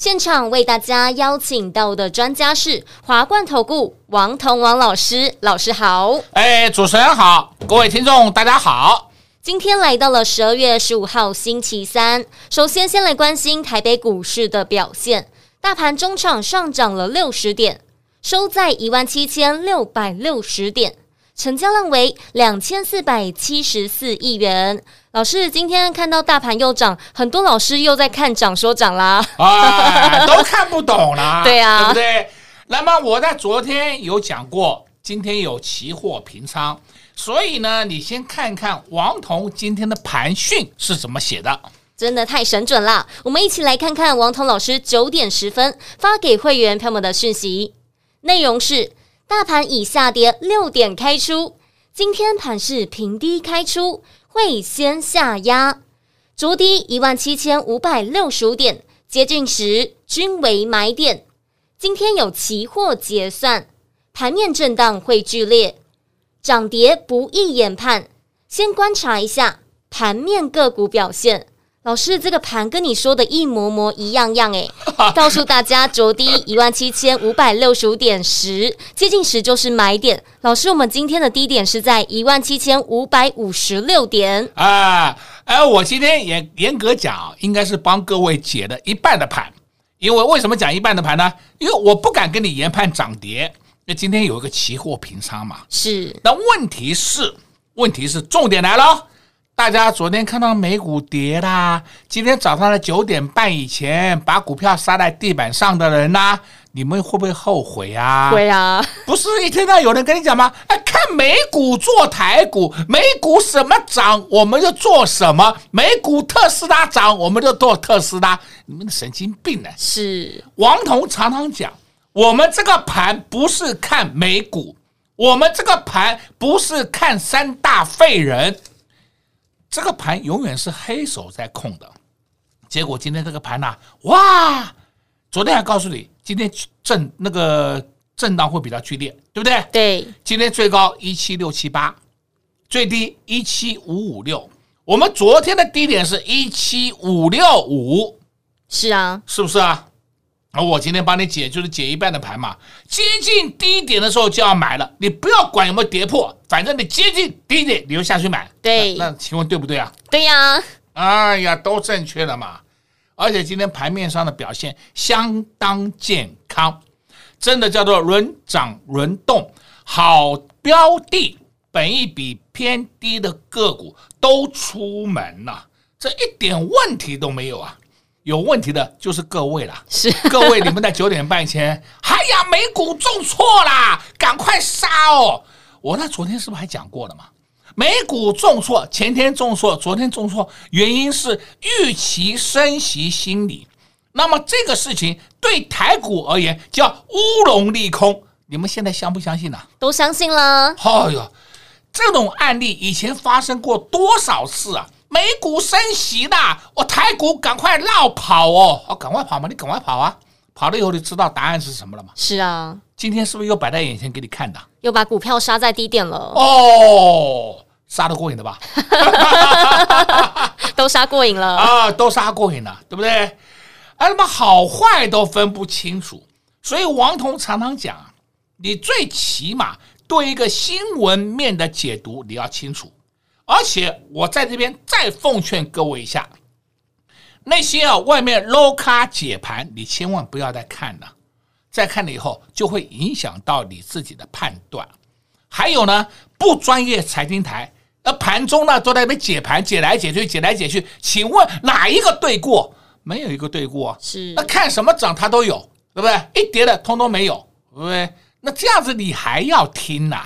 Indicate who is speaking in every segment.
Speaker 1: 现场为大家邀请到的专家是华冠投顾王彤王老师，老师好。
Speaker 2: 哎，主持人好，各位听众大家好。
Speaker 1: 今天来到了十二月十五号星期三，首先先来关心台北股市的表现，大盘中场上涨了六十点，收在一万七千六百六十点。成交量为两千四百七十四亿元。老师，今天看到大盘又涨，很多老师又在看涨说涨啦，
Speaker 2: 啊，都看不懂啦，
Speaker 1: 对啊，
Speaker 2: 对不对？那么我在昨天有讲过，今天有期货平仓，所以呢，你先看看王彤今天的盘讯是怎么写的，
Speaker 1: 真的太神准了。我们一起来看看王彤老师九点十分发给会员朋友们的讯息，内容是。大盘已下跌六点开出，今天盘是平低开出，会先下压，逐低一万七千五百六十五点，接近时均为买点。今天有期货结算，盘面震荡会剧烈，涨跌不易研判，先观察一下盘面个股表现。老师，这个盘跟你说的一模模一样样诶，告诉大家，昨低一万七千五百六十五点十，接近十就是买点。老师，我们今天的低点是在一万七千五百五十六点
Speaker 2: 啊。哎，我今天也严格讲，应该是帮各位解了一半的盘。因为为什么讲一半的盘呢？因为我不敢跟你研判涨跌。那今天有一个期货平仓嘛，
Speaker 1: 是。
Speaker 2: 那问题是，问题是重点来了。大家昨天看到美股跌啦，今天早上的九点半以前把股票杀在地板上的人呐，你们会不会后悔啊？
Speaker 1: 会啊！
Speaker 2: 不是一天到有人跟你讲吗？哎，看美股做台股，美股什么涨我们就做什么，美股特斯拉涨我们就做特斯拉，你们神经病呢？
Speaker 1: 是
Speaker 2: 王彤常常讲，我们这个盘不是看美股，我们这个盘不是看三大废人。这个盘永远是黑手在控的，结果今天这个盘呐，哇！昨天还告诉你，今天震那个震荡会比较剧烈，对不对？
Speaker 1: 对。
Speaker 2: 今天最高一七六七八，最低一七五五六。我们昨天的低点是一七五六五，
Speaker 1: 是啊，
Speaker 2: 是不是啊？而我今天帮你解，就是解一半的盘嘛。接近低点的时候就要买了，你不要管有没有跌破，反正你接近低点你就下去买。
Speaker 1: 对，
Speaker 2: 那，那请问对不对啊？
Speaker 1: 对呀。
Speaker 2: 哎呀，都正确了嘛。而且今天盘面上的表现相当健康，真的叫做轮涨轮动，好标的，本一比偏低的个股都出门了，这一点问题都没有啊。有问题的就是各位了，
Speaker 1: 是
Speaker 2: 各位，你们在九点半前，哎呀，美股重挫啦，赶快杀哦！我那昨天是不是还讲过了嘛？美股重挫，前天重挫，昨天重挫，原因是预期升息心理。那么这个事情对台股而言叫乌龙利空，你们现在相不相信呢、啊？
Speaker 1: 都相信了。
Speaker 2: 哎哟，这种案例以前发生过多少次啊？美股升息的，我台股赶快绕跑哦！哦，赶快跑嘛，你赶快跑啊！跑了以后，你知道答案是什么了吗？
Speaker 1: 是啊，
Speaker 2: 今天是不是又摆在眼前给你看的？
Speaker 1: 又把股票杀在低点了
Speaker 2: 哦，杀得过瘾的吧？
Speaker 1: 都杀过瘾了
Speaker 2: 啊，都杀过瘾了，对不对？哎，那么好坏都分不清楚，所以王彤常常讲，你最起码对一个新闻面的解读你要清楚。而且我在这边再奉劝各位一下，那些啊外面 low 咖解盘，你千万不要再看了，再看了以后就会影响到你自己的判断。还有呢，不专业财经台，那盘中呢都在那边解盘，解来解去，解来解去，请问哪一个对过？没有一个对过，
Speaker 1: 是
Speaker 2: 那看什么涨它都有，对不对？一跌的通通没有，对不对？那这样子你还要听呐？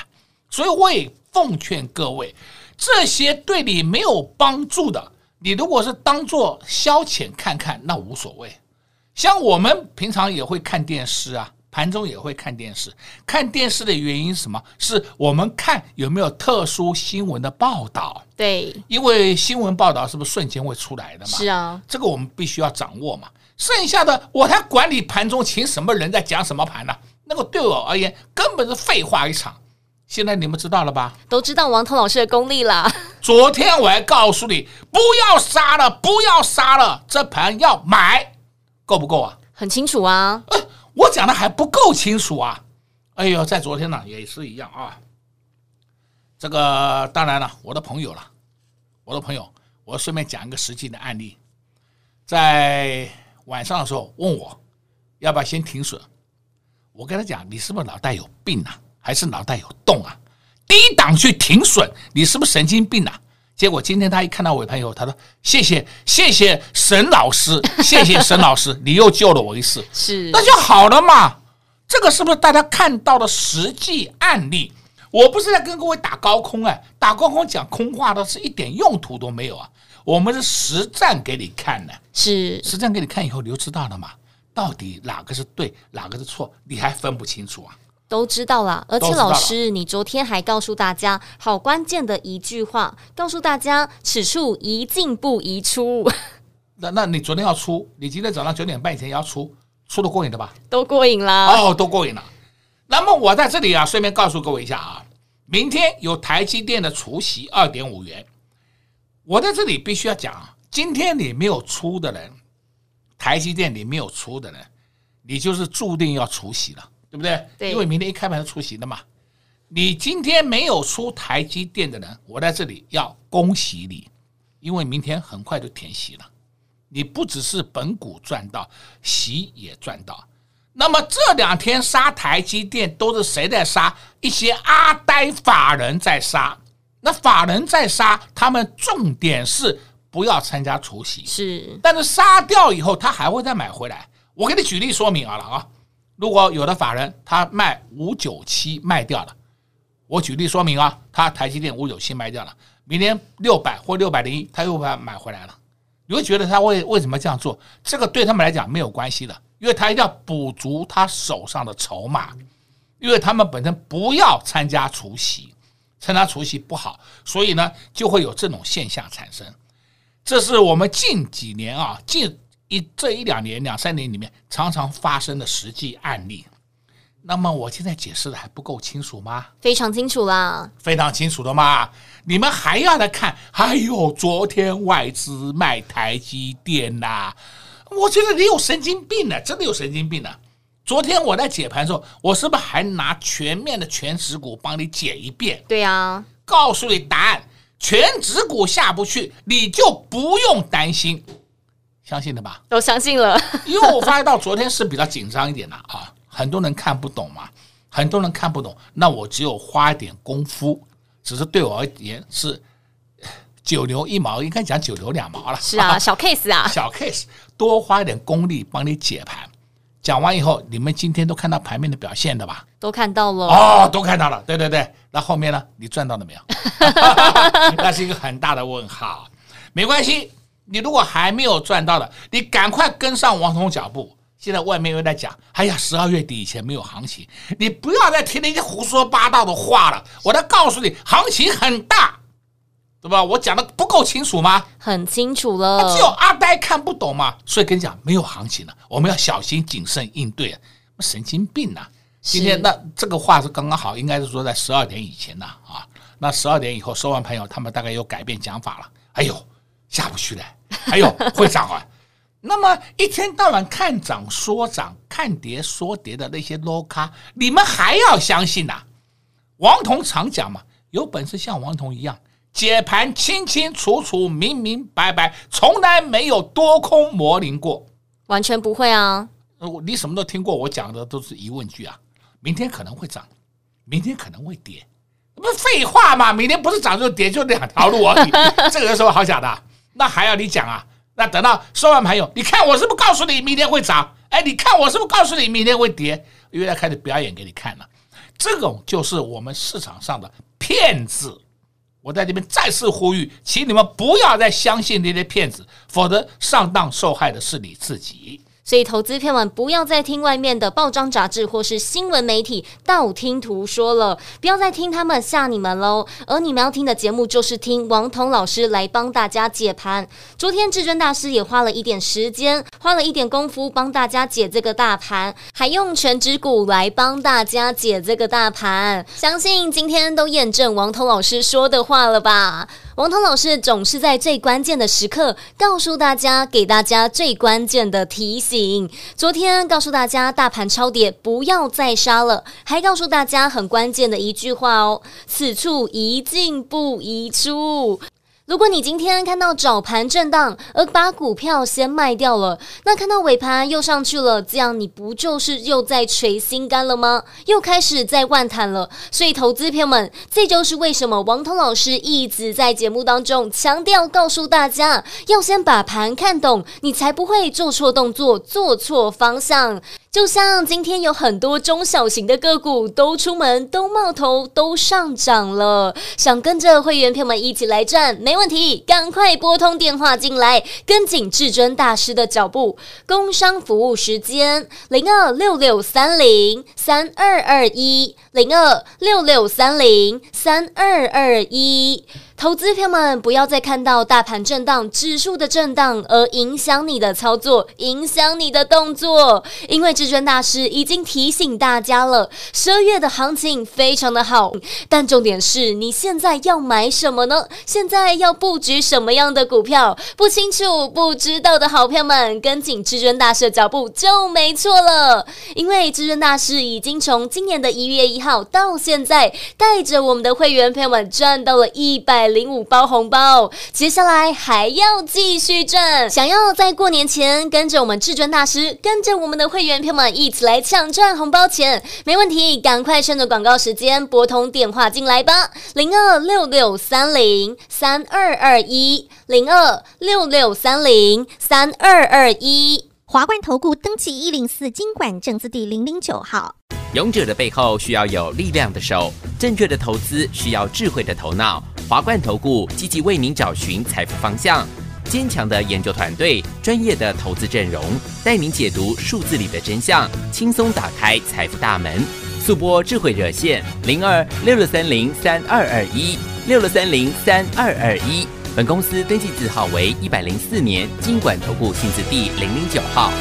Speaker 2: 所以我也奉劝各位。这些对你没有帮助的，你如果是当做消遣看看，那无所谓。像我们平常也会看电视啊，盘中也会看电视。看电视的原因是什么？是我们看有没有特殊新闻的报道。
Speaker 1: 对，
Speaker 2: 因为新闻报道是不是瞬间会出来的嘛？
Speaker 1: 是啊，
Speaker 2: 这个我们必须要掌握嘛。剩下的我还管你盘中请什么人在讲什么盘呢、啊？那个对我而言根本是废话一场。现在你们知道了吧？
Speaker 1: 都知道王彤老师的功力了。
Speaker 2: 昨天我还告诉你不要杀了，不要杀了，这盘要买，够不够啊？
Speaker 1: 很清楚啊。
Speaker 2: 呃，我讲的还不够清楚啊。哎呦，在昨天呢也是一样啊。这个当然了，我的朋友了，我的朋友，我顺便讲一个实际的案例，在晚上的时候问我要不要先停损，我跟他讲，你是不是脑袋有病啊？还是脑袋有洞啊？低档去停损，你是不是神经病啊？结果今天他一看到尾盘以后，他说：“谢谢谢谢沈老师，谢谢沈老师，你又救了我一次。”
Speaker 1: 是，
Speaker 2: 那就好了嘛。这个是不是大家看到的实际案例？我不是在跟各位打高空哎，打高空讲空话的是一点用途都没有啊。我们是实战给你看的，
Speaker 1: 是
Speaker 2: 实战给你看以后，你就知道了嘛。到底哪个是对，哪个是错，你还分不清楚啊？
Speaker 1: 都知道了，而且老师，你昨天还告诉大家好关键的一句话，告诉大家此处宜进不宜出。
Speaker 2: 那那你昨天要出，你今天早上九点半以前要出，出的过瘾的吧？
Speaker 1: 都过瘾啦
Speaker 2: 哦，都过瘾了。那么我在这里啊，顺便告诉各位一下啊，明天有台积电的除息二点五元，我在这里必须要讲啊，今天你没有出的人，台积电你没有出的人，你就是注定要除息了。对不对？
Speaker 1: 对，
Speaker 2: 因为明天一开盘就出席的嘛。你今天没有出台积电的人，我在这里要恭喜你，因为明天很快就填息了。你不只是本股赚到，息也赚到。那么这两天杀台积电都是谁在杀？一些阿呆法人在杀。那法人在杀，他们重点是不要参加除夕。
Speaker 1: 是，
Speaker 2: 但是杀掉以后，他还会再买回来。我给你举例说明好了啊。如果有的法人他卖五九七卖掉了，我举例说明啊，他台积电五九七卖掉了，明天六百或六百零一他又把它买回来了，你会觉得他为为什么这样做？这个对他们来讲没有关系的，因为他一定要补足他手上的筹码，因为他们本身不要参加除夕，参加除夕不好，所以呢就会有这种现象产生。这是我们近几年啊近。一这一两年、两三年里面常常发生的实际案例，那么我现在解释的还不够清楚吗？
Speaker 1: 非常清楚啦，
Speaker 2: 非常清楚的嘛。你们还要来看？哎呦昨天外资卖台积电呐、啊，我觉得你有神经病呢，真的有神经病呢。昨天我在解盘的时候，我是不是还拿全面的全指股帮你解一遍？
Speaker 1: 对啊，
Speaker 2: 告诉你答案，全指股下不去，你就不用担心。相信的吧？
Speaker 1: 都相信了，
Speaker 2: 因为我发现到昨天是比较紧张一点的啊，很多人看不懂嘛，很多人看不懂，那我只有花一点功夫，只是对我而言是九牛一毛，应该讲九牛两毛了。
Speaker 1: 是啊，小 case 啊，
Speaker 2: 小 case，多花一点功力帮你解盘。讲完以后，你们今天都看到盘面的表现的吧？
Speaker 1: 都看到了
Speaker 2: 哦，都看到了。对对对，那后面呢？你赚到了没有？那是一个很大的问号。没关系。你如果还没有赚到的，你赶快跟上王彤脚步。现在外面又在讲，哎呀，十二月底以前没有行情，你不要再听那些胡说八道的话了。我再告诉你，行情很大，对吧？我讲的不够清楚吗？
Speaker 1: 很清楚了。
Speaker 2: 只有阿呆看不懂嘛。所以跟你讲，没有行情了，我们要小心谨慎应对。神经病呐、啊！今天那这个话是刚刚好，应该是说在十二点以前呐啊。那十二点以后收完朋友，他们大概又改变讲法了。哎呦！下不去了，还有 会涨啊！那么一天到晚看涨说涨，看跌说跌的那些 low 咖，你们还要相信呐、啊？王彤常讲嘛，有本事像王彤一样解盘清清楚楚、明明白白，从来没有多空模棱过，
Speaker 1: 完全不会啊！
Speaker 2: 你什么都听过，我讲的都是疑问句啊。明天可能会涨，明天可能会跌，不是废话嘛？明天不是涨就跌，就两条路而已，这个有什么好讲的？那还要你讲啊？那等到收完盘友，你看我是不是告诉你明天会涨？哎，你看我是不是告诉你明天会跌？又要开始表演给你看了。这种就是我们市场上的骗子。我在这边再次呼吁，请你们不要再相信那些骗子，否则上当受害的是你自己。
Speaker 1: 所以，投资片们不要再听外面的报章杂志或是新闻媒体道听途说了，不要再听他们吓你们喽。而你们要听的节目就是听王彤老师来帮大家解盘。昨天至尊大师也花了一点时间，花了一点功夫帮大家解这个大盘，还用全指股来帮大家解这个大盘。相信今天都验证王彤老师说的话了吧？王涛老师总是在最关键的时刻告诉大家，给大家最关键的提醒。昨天告诉大家大盘超跌，不要再杀了，还告诉大家很关键的一句话哦：此处宜进不宜出。如果你今天看到早盘震荡而把股票先卖掉了，那看到尾盘又上去了，这样你不就是又在捶心肝了吗？又开始在万谈了。所以，投资朋友们，这就是为什么王彤老师一直在节目当中强调，告诉大家要先把盘看懂，你才不会做错动作、做错方向。就像今天有很多中小型的个股都出门、都冒头、都上涨了，想跟着会员朋友们一起来赚，没没问题，赶快拨通电话进来，跟紧至尊大师的脚步。工商服务时间：零二六六三零三二二一，零二六六三零三二二一。投资朋友们，不要再看到大盘震荡、指数的震荡而影响你的操作、影响你的动作，因为至尊大师已经提醒大家了，十二月的行情非常的好，但重点是你现在要买什么呢？现在要布局什么样的股票？不清楚、不知道的好朋友们，跟紧至尊大师的脚步就没错了，因为至尊大师已经从今年的一月一号到现在，带着我们的会员朋友们赚到了一百。零五包红包，接下来还要继续赚。想要在过年前跟着我们至尊大师，跟着我们的会员朋友们一起来抢赚红包钱，没问题，赶快趁着广告时间拨通电话进来吧，零二六六三零三二二一，零二六六三零三二二一。
Speaker 3: 华冠投顾登记一零四经管证字第零零九号。
Speaker 4: 勇者的背后需要有力量的手，正确的投资需要智慧的头脑。华冠投顾积极为您找寻财富方向，坚强的研究团队，专业的投资阵容，带您解读数字里的真相，轻松打开财富大门。速拨智慧热线零二六六三零三二二一六六三零三二二一。本公司登记字号为一百零四年金管投顾新字第零零九号。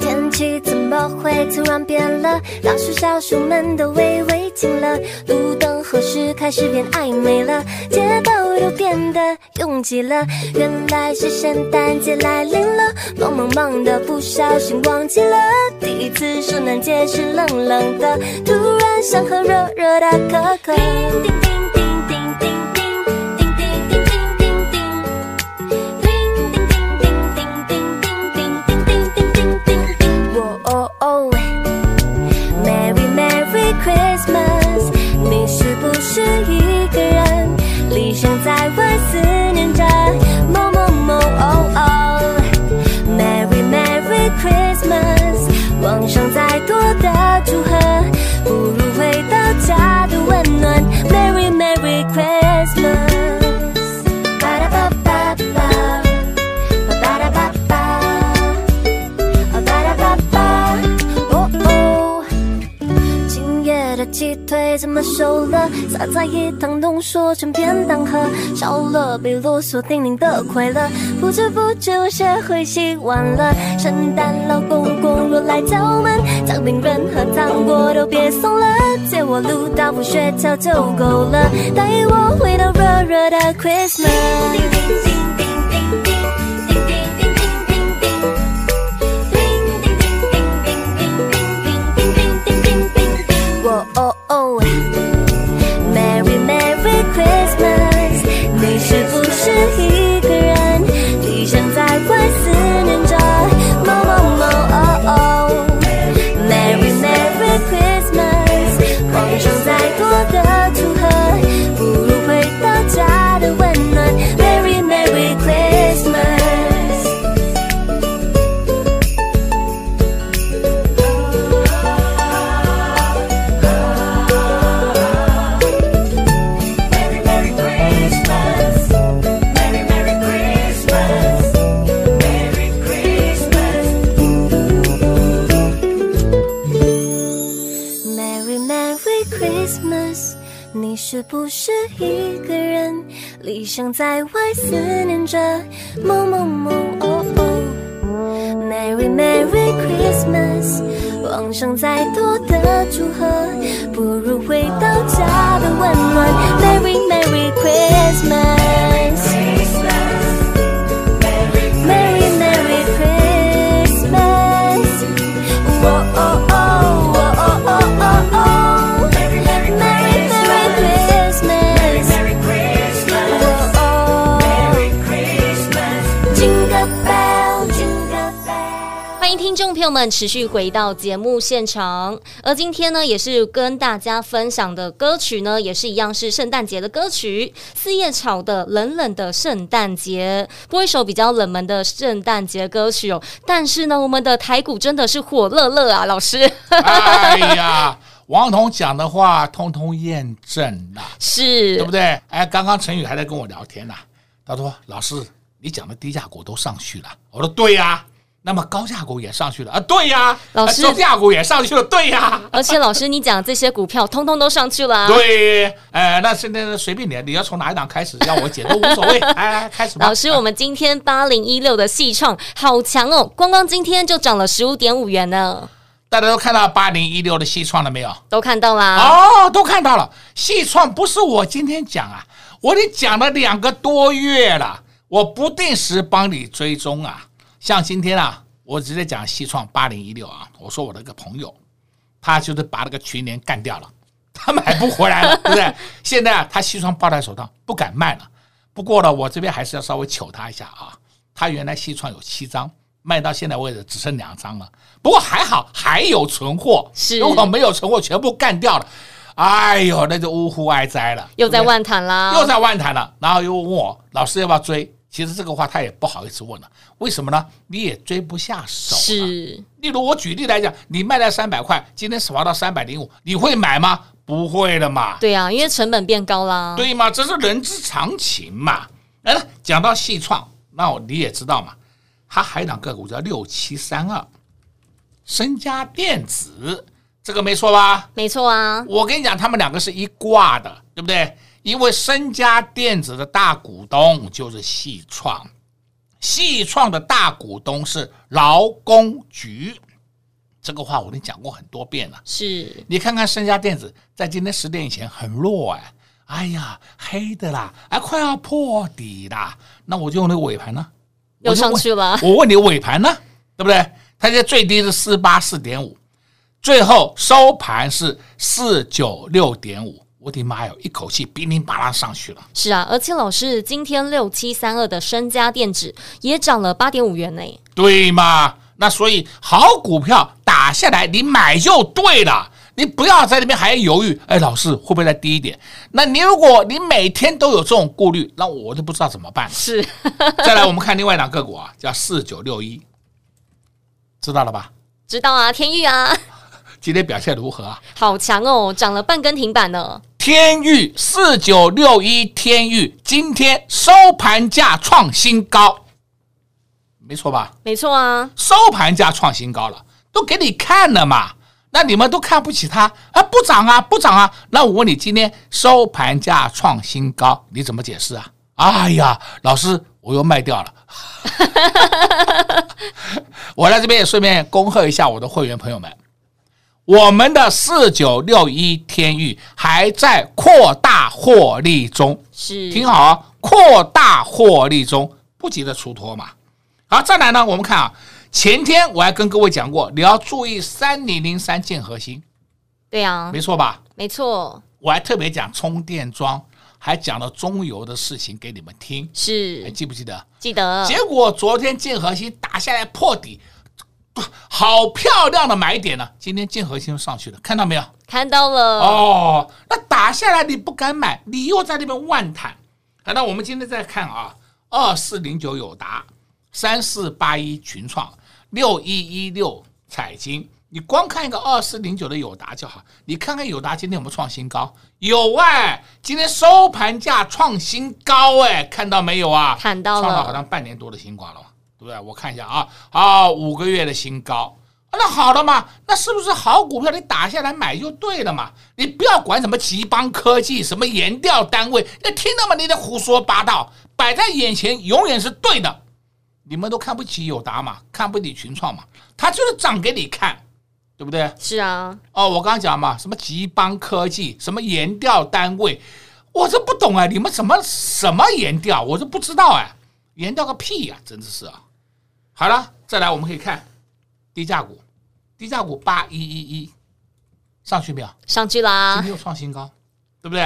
Speaker 5: 天气么会突然变了？老鼠、小鼠们都微微惊了。路灯何时开始变暧昧了？街道都变得拥挤了。原来是圣诞节来临了。忙忙忙的，不小心忘记了。第一次圣诞节是冷冷的，突然想喝热热的可可。叮叮叮。怎么瘦了？撒在一汤浓缩成便当盒，少了被啰嗦叮咛的快乐，不知不觉我学会习惯了。圣诞老公公若来敲门，姜饼人和糖果都别送了，借我鲁道夫雪橇就够了，带我回到热热的 Christmas。理想在外思念着，梦梦梦哦哦，Merry Merry Christmas，妄想再多的祝贺，不如回到家的温暖，Merry Merry Christmas。
Speaker 1: 朋友们持续回到节目现场，而今天呢，也是跟大家分享的歌曲呢，也是一样是圣诞节的歌曲，四叶草的《冷冷的圣诞节》，播一首比较冷门的圣诞节歌曲哦。但是呢，我们的台股真的是火热热啊，老师。
Speaker 2: 哎呀，王彤讲的话通通验证了，
Speaker 1: 是
Speaker 2: 对不对？哎，刚刚陈宇还在跟我聊天呢、啊，他说：“老师，你讲的低价股都上去了。”我说：“对呀、啊。”那么高价股也上去了啊？对呀，
Speaker 1: 老师，
Speaker 2: 高价股也上去了，对呀。
Speaker 1: 而且老师，你讲这些股票通通都上去了啊。
Speaker 2: 对，哎，那现在随便你，你要从哪一档开始，让我解都无所谓。哎，开始吧。
Speaker 1: 老师，我们今天八零一六的细创好强哦，光光今天就涨了十五点五元呢。
Speaker 2: 大家都看到八零一六的细创了没有？
Speaker 1: 都看到啦。
Speaker 2: 哦，都看到了。细创不是我今天讲啊，我得讲了两个多月了，我不定时帮你追踪啊，像今天啊。我直接讲西创八零一六啊，我说我的一个朋友，他就是把那个群联干掉了，他买不回来了，对不对？现在啊，他西创抱在手上不敢卖了。不过呢，我这边还是要稍微求他一下啊。他原来西创有七张，卖到现在为止只剩两张了。不过还好还有存货，
Speaker 1: 是
Speaker 2: 如果没有存货，全部干掉了，哎呦，那就呜呼哀哉了，
Speaker 1: 又在万谈啦，
Speaker 2: 又在万谈了。然后又问我老师要不要追？其实这个话他也不好意思问了，为什么呢？你也追不下手。
Speaker 1: 是，
Speaker 2: 例如我举例来讲，你卖了三百块，今天滑到三百零五，你会买吗？不会的嘛。
Speaker 1: 对啊，因为成本变高啦。
Speaker 2: 对嘛，这是人之常情嘛。来了，讲到细创，那你也知道嘛，它还有一档个股叫六七三二，身家电子，这个没错吧？
Speaker 1: 没错啊。
Speaker 2: 我跟你讲，他们两个是一挂的，对不对？因为身家电子的大股东就是细创，细创的大股东是劳工局，这个话我跟你讲过很多遍了。
Speaker 1: 是，
Speaker 2: 你看看身家电子在今天十点以前很弱哎，哎呀黑的啦，哎快要破底啦，那我就用那个尾盘呢，
Speaker 1: 又上去了。
Speaker 2: 我问你尾盘呢，对不对？它现在最低是四八四点五，最后收盘是四九六点五。我的妈哟，一口气噼里啪啦上去了。
Speaker 1: 是啊，而且老师今天六七三二的身家电子也涨了八点五元呢。
Speaker 2: 对嘛？那所以好股票打下来，你买就对了。你不要在那边还犹豫。哎，老师会不会再低一点？那你如果你每天都有这种顾虑，那我就不知道怎么办。
Speaker 1: 是。
Speaker 2: 再来，我们看另外一档个股啊，叫四九六一，知道了吧？
Speaker 1: 知道啊，天域啊。
Speaker 2: 今天表现如何啊？
Speaker 1: 好强哦，涨了半根停板呢。
Speaker 2: 天域四九六一，天域今天收盘价创新高，没错吧？
Speaker 1: 没错啊，
Speaker 2: 收盘价创新高了，都给你看了嘛。那你们都看不起它啊？不涨啊，不涨啊。那我问你，今天收盘价创新高，你怎么解释啊？哎呀，老师，我又卖掉了。我在这边也顺便恭贺一下我的会员朋友们。我们的四九六一天域还在扩大获利中，
Speaker 1: 是
Speaker 2: 挺好啊，扩大获利中，不急着出脱嘛。好，再来呢，我们看啊，前天我还跟各位讲过，你要注意三零零三建核心，
Speaker 1: 对呀，
Speaker 2: 没错吧？
Speaker 1: 没错，
Speaker 2: 我还特别讲充电桩，还讲了中油的事情给你们听，
Speaker 1: 是，
Speaker 2: 还记不记得？
Speaker 1: 记得。
Speaker 2: 结果昨天建核心打下来破底。好漂亮的买点呢！今天建和兴上去了，看到没有？
Speaker 1: 看到了。
Speaker 2: 哦，那打下来你不敢买，你又在那边万谈。那我们今天再看啊，二四零九友达，三四八一群创，六一一六彩金。你光看一个二四零九的友达就好，你看看友达今天有没有创新高？有哎，今天收盘价创新高哎，看到没有啊？
Speaker 1: 看到了，
Speaker 2: 创了好像半年多的新高了。对不对，我看一下啊，好，五个月的新高那好了嘛，那是不是好股票你打下来买就对了嘛？你不要管什么吉邦科技、什么研调单位，那听到吗？你在胡说八道，摆在眼前永远是对的。你们都看不起友达嘛，看不起群创嘛，他就是涨给你看，对不对？
Speaker 1: 是啊。
Speaker 2: 哦，我刚刚讲嘛，什么吉邦科技、什么研调单位，我这不懂啊，你们什么什么研调，我这不知道哎，研调个屁呀，真的是啊。好了，再来我们可以看低价股。低价股八一一一上去没有？
Speaker 1: 上去啦！
Speaker 2: 今天又创新高，对不对？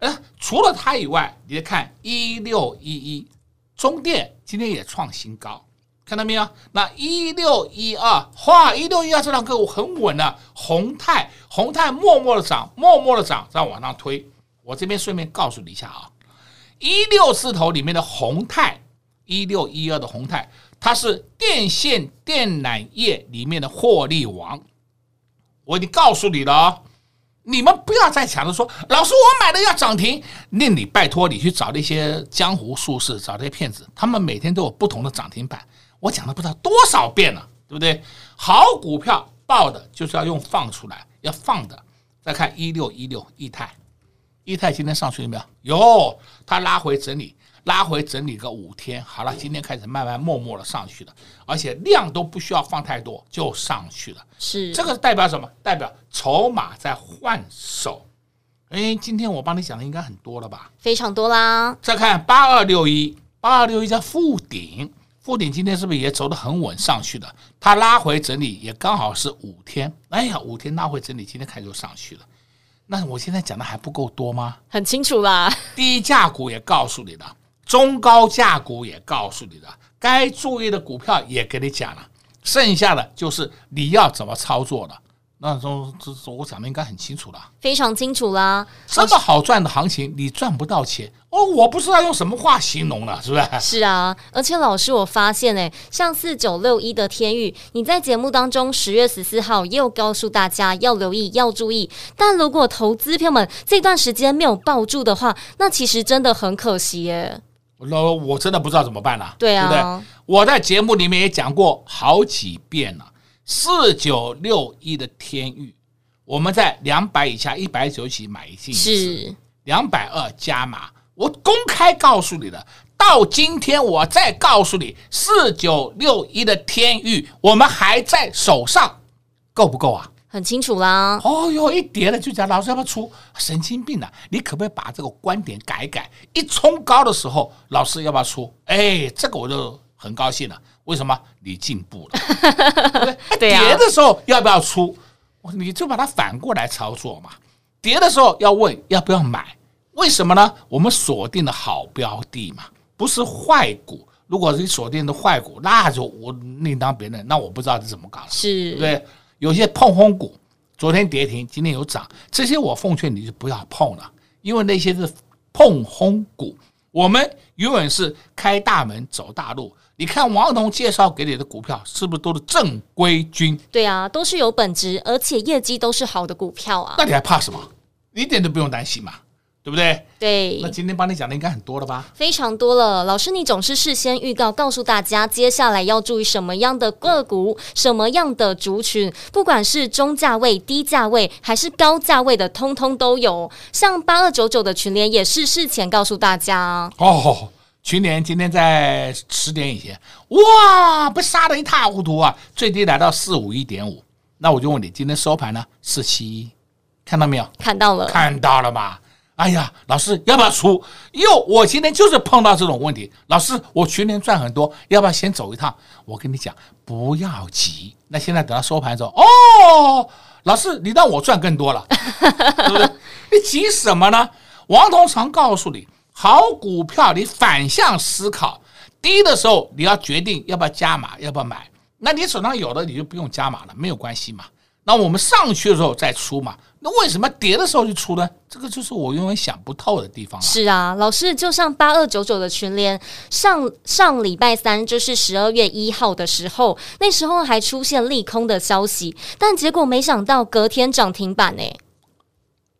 Speaker 2: 哎，除了它以外，你再看一六一一中电今天也创新高，看到没有？那一六一二，哇，一六一二这两个股很稳了，啊。宏泰，宏泰默默的涨，默默的涨，再往上推。我这边顺便告诉你一下啊，一六字头里面的宏泰，一六一二的宏泰。它是电线电缆业里面的获利王，我已经告诉你了哦，你们不要再抢着说，老师我买的要涨停，那你拜托你去找那些江湖术士，找那些骗子，他们每天都有不同的涨停板，我讲了不知道多少遍了，对不对？好股票报的就是要用放出来，要放的。再看一六一六益泰，益泰今天上去了没有？有，它拉回整理。拉回整理个五天，好了，今天开始慢慢默默的上去了，而且量都不需要放太多就上去了。
Speaker 1: 是
Speaker 2: 这个代表什么？代表筹码在换手。哎，今天我帮你讲的应该很多了吧？
Speaker 1: 非常多啦。
Speaker 2: 再看八二六一，八二六一在附顶，附顶今天是不是也走得很稳上去的？它拉回整理也刚好是五天。哎呀，五天拉回整理，今天开始就上去了。那我现在讲的还不够多吗？
Speaker 1: 很清楚啦。
Speaker 2: 低价股也告诉你了。中高价股也告诉你了，该注意的股票也给你讲了，剩下的就是你要怎么操作了。那中这这我讲的应该很清楚了，
Speaker 1: 非常清楚啦。
Speaker 2: 这么好赚的行情，你赚不到钱哦！我不知道用什么话形容了，是不是？
Speaker 1: 是啊，而且老师，我发现诶，像四九六一的天域，你在节目当中十月十四号也有告诉大家要留意、要注意。但如果投资票们这段时间没有抱住的话，那其实真的很可惜耶。
Speaker 2: 我我真的不知道怎么办了，
Speaker 1: 对啊，
Speaker 2: 对不对？我在节目里面也讲过好几遍了。四九六一的天域，我们在两百以下一百九起买一进，
Speaker 1: 是
Speaker 2: 两百二加码。我公开告诉你的，到今天我再告诉你，四九六一的天域，我们还在手上，够不够啊？
Speaker 1: 很清楚啦。
Speaker 2: 哦哟，一跌了就讲老师要不要出？神经病啊！你可不可以把这个观点改一改？一冲高的时候，老师要不要出？哎，这个我就很高兴了。为什么？你进步了。对 啊。跌的时候要不要出？你就把它反过来操作嘛。跌的时候要问要不要买？为什么呢？我们锁定的好标的嘛，不是坏股。如果是你锁定的坏股，那就我另当别论。那我不知道你怎么搞的，
Speaker 1: 是，
Speaker 2: 对不对？有些碰轰股，昨天跌停，今天有涨，这些我奉劝你就不要碰了，因为那些是碰轰股。我们永远是开大门走大路。你看王彤介绍给你的股票，是不是都是正规军？
Speaker 1: 对啊，都是有本质，而且业绩都是好的股票啊。
Speaker 2: 那你还怕什么？一点都不用担心嘛。对不对？
Speaker 1: 对，
Speaker 2: 那今天帮你讲的应该很多了吧？
Speaker 1: 非常多了，老师，你总是事先预告，告诉大家接下来要注意什么样的个股，什么样的族群，不管是中价位、低价位还是高价位的，通通都有。像八二九九的群联也是事前告诉大家
Speaker 2: 哦。群联今天在十点以前，哇，被杀得一塌糊涂啊！最低来到四五一点五，那我就问你，今天收盘呢？四七一，看到没有？
Speaker 1: 看到了，
Speaker 2: 看到了吧？哎呀，老师要不要出？哟，我今天就是碰到这种问题。老师，我去年赚很多，要不要先走一趟？我跟你讲，不要急。那现在等到收盘的时候，哦，老师，你让我赚更多了，对不对？你急什么呢？王同常告诉你，好股票你反向思考，低的时候你要决定要不要加码，要不要买。那你手上有的你就不用加码了，没有关系嘛。那我们上去的时候再出嘛。那为什么跌的时候就出呢？这个就是我永远想不透的地方。
Speaker 1: 是啊，老师，就像八二九九的群联，上上礼拜三就是十二月一号的时候，那时候还出现利空的消息，但结果没想到隔天涨停板呢。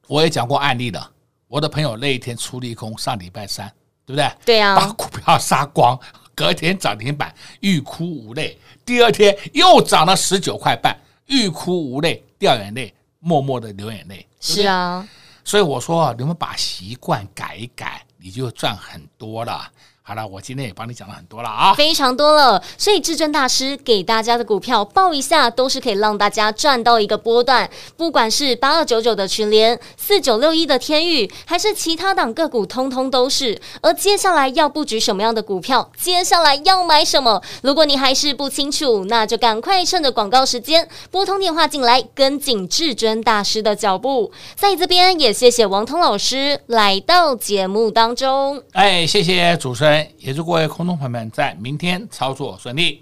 Speaker 2: 我也讲过案例的，我的朋友那一天出利空，上礼拜三，对不对？
Speaker 1: 对啊，
Speaker 2: 把股票杀光，隔天涨停板，欲哭无泪；第二天又涨了十九块半，欲哭无泪，掉眼泪，默默的流眼泪。
Speaker 1: 是啊，
Speaker 2: 所以我说，你们把习惯改一改，你就赚很多了。好了，我今天也帮你讲了很多了啊，
Speaker 1: 非常多了。所以至尊大师给大家的股票报一下，都是可以让大家赚到一个波段。不管是八二九九的群联、四九六一的天宇，还是其他档个股，通通都是。而接下来要布局什么样的股票？接下来要买什么？如果你还是不清楚，那就赶快趁着广告时间拨通电话进来，跟紧至尊大师的脚步。在这边也谢谢王通老师来到节目当中。
Speaker 2: 哎，谢谢主持人。也祝各位空中朋友们在明天操作顺利。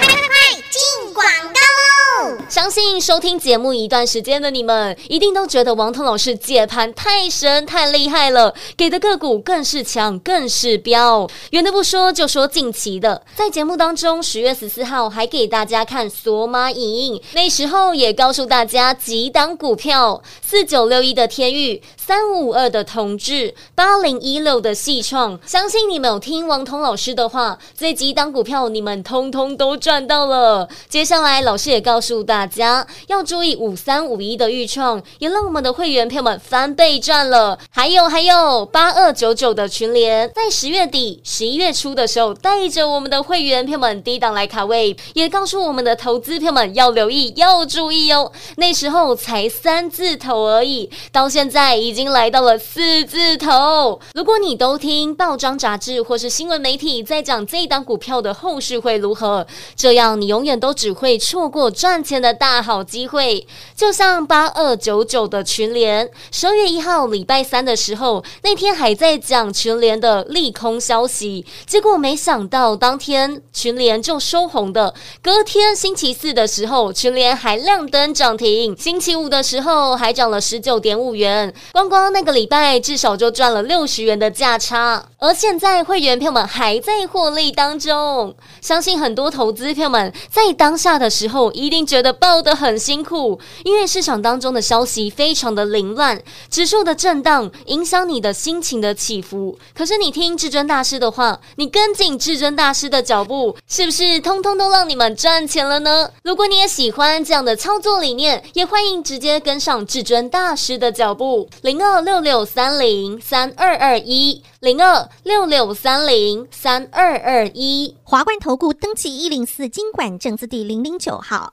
Speaker 3: 快快快，进广告！
Speaker 1: 相信收听节目一段时间的你们，一定都觉得王彤老师解盘太神、太厉害了，给的个股更是强、更是彪。远的不说，就说近期的，在节目当中，十月十四号还给大家看索马影，那时候也告诉大家几档股票：四九六一的天钰。三五五二的同致，八零一六的矽创，相信你们有听王彤老师的话，这几档股票你们通通都赚到了。接下来老师也告诉祝大家要注意五三五一的预创，也让我们的会员朋友们翻倍赚了。还有还有八二九九的群联，在十月底、十一月初的时候，带着我们的会员朋友们低档来卡位，也告诉我们的投资朋友们要留意、要注意哦。那时候才三字头而已，到现在。已经来到了四字头。如果你都听报章杂志或是新闻媒体在讲这一档股票的后续会如何，这样你永远都只会错过赚钱的大好机会。就像八二九九的群联，十二月一号礼拜三的时候，那天还在讲群联的利空消息，结果没想到当天群联就收红的。隔天星期四的时候，群联还亮灯涨停，星期五的时候还涨了十九点五元。光光那个礼拜至少就赚了六十元的价差，而现在会员朋友们还在获利当中。相信很多投资朋友们在当下的时候一定觉得抱得很辛苦，因为市场当中的消息非常的凌乱，指数的震荡影响你的心情的起伏。可是你听至尊大师的话，你跟紧至尊大师的脚步，是不是通通都让你们赚钱了呢？如果你也喜欢这样的操作理念，也欢迎直接跟上至尊大师的脚步。零二六六三零三二二一，零二六六三零三二二一，
Speaker 3: 华冠投顾登记一零四金管证字第零零九号，